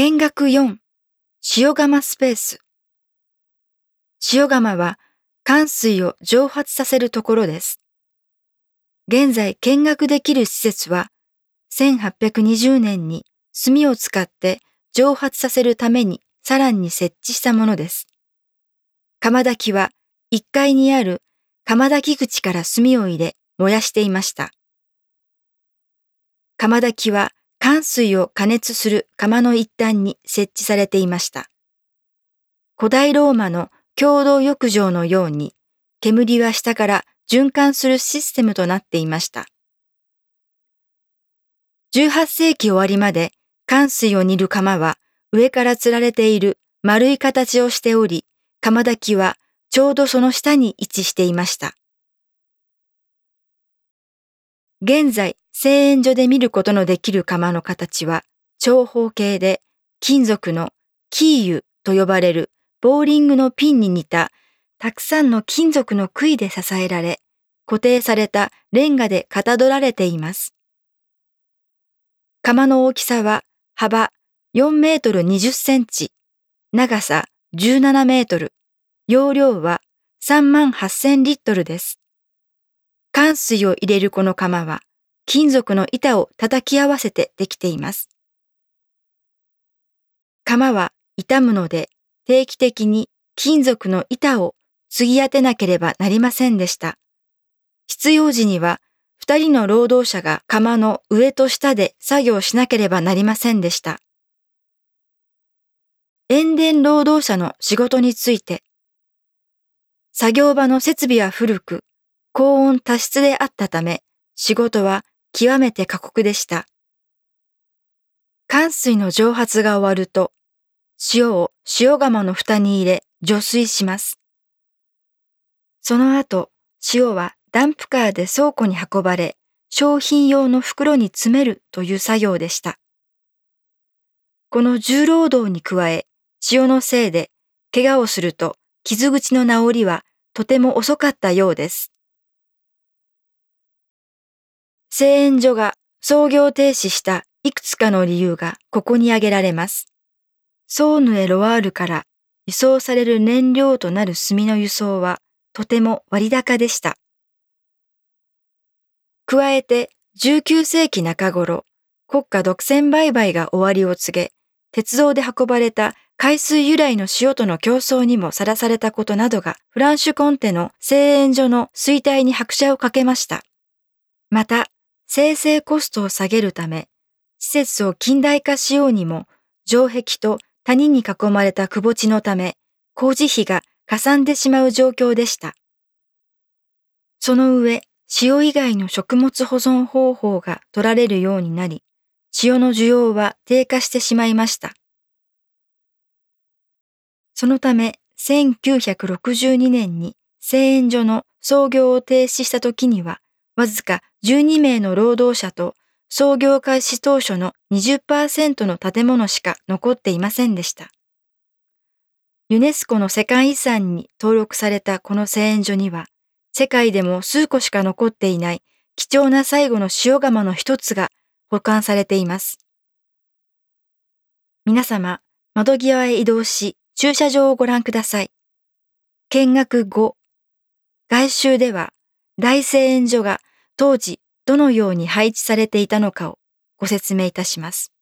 見学4塩釜スペース塩釜は寒水を蒸発させるところです。現在見学できる施設は1820年に炭を使って蒸発させるためにさらに設置したものです。釜炊きは1階にある釜炊き口から炭を入れ燃やしていました。釜炊きは寒水を加熱する釜の一端に設置されていました。古代ローマの共同浴場のように煙は下から循環するシステムとなっていました。18世紀終わりまで寒水を煮る釜は上から吊られている丸い形をしており、釜炊きはちょうどその下に位置していました。現在、製塩所で見ることのできる釜の形は長方形で金属のキーユと呼ばれるボーリングのピンに似たたくさんの金属の杭で支えられ固定されたレンガでかたどられています。釜の大きさは幅4メートル20センチ、長さ17メートル、容量は3万8000リットルです。寒水を入れるこの釜は金属の板を叩き合わせてできています。釜は傷むので定期的に金属の板を継ぎ当てなければなりませんでした。必要時には二人の労働者が釜の上と下で作業しなければなりませんでした。塩田労働者の仕事について、作業場の設備は古く、高温多湿であったため、仕事は極めて過酷でした。寒水の蒸発が終わると、塩を塩釜の蓋に入れ除水します。その後、塩はダンプカーで倉庫に運ばれ、商品用の袋に詰めるという作業でした。この重労働に加え、塩のせいで怪我をすると傷口の治りはとても遅かったようです。製塩所が操業停止したいくつかの理由がここに挙げられます。ソーヌエロワールから輸送される燃料となる炭の輸送はとても割高でした。加えて19世紀中頃、国家独占売買が終わりを告げ、鉄道で運ばれた海水由来の塩との競争にもさらされたことなどがフランシュコンテの製塩所の衰退に拍車をかけました。また、生成コストを下げるため、施設を近代化しようにも、城壁と谷に囲まれた窪地のため、工事費がかさんでしまう状況でした。その上、塩以外の食物保存方法が取られるようになり、塩の需要は低下してしまいました。そのため、1962年に製塩所の創業を停止した時には、わずか12名の労働者と創業開始当初の20%の建物しか残っていませんでした。ユネスコの世界遺産に登録されたこの製塩所には、世界でも数個しか残っていない貴重な最後の塩釜の一つが保管されています。皆様、窓際へ移動し、駐車場をご覧ください。見学後、外周では大製塩所が当時どのように配置されていたのかをご説明いたします。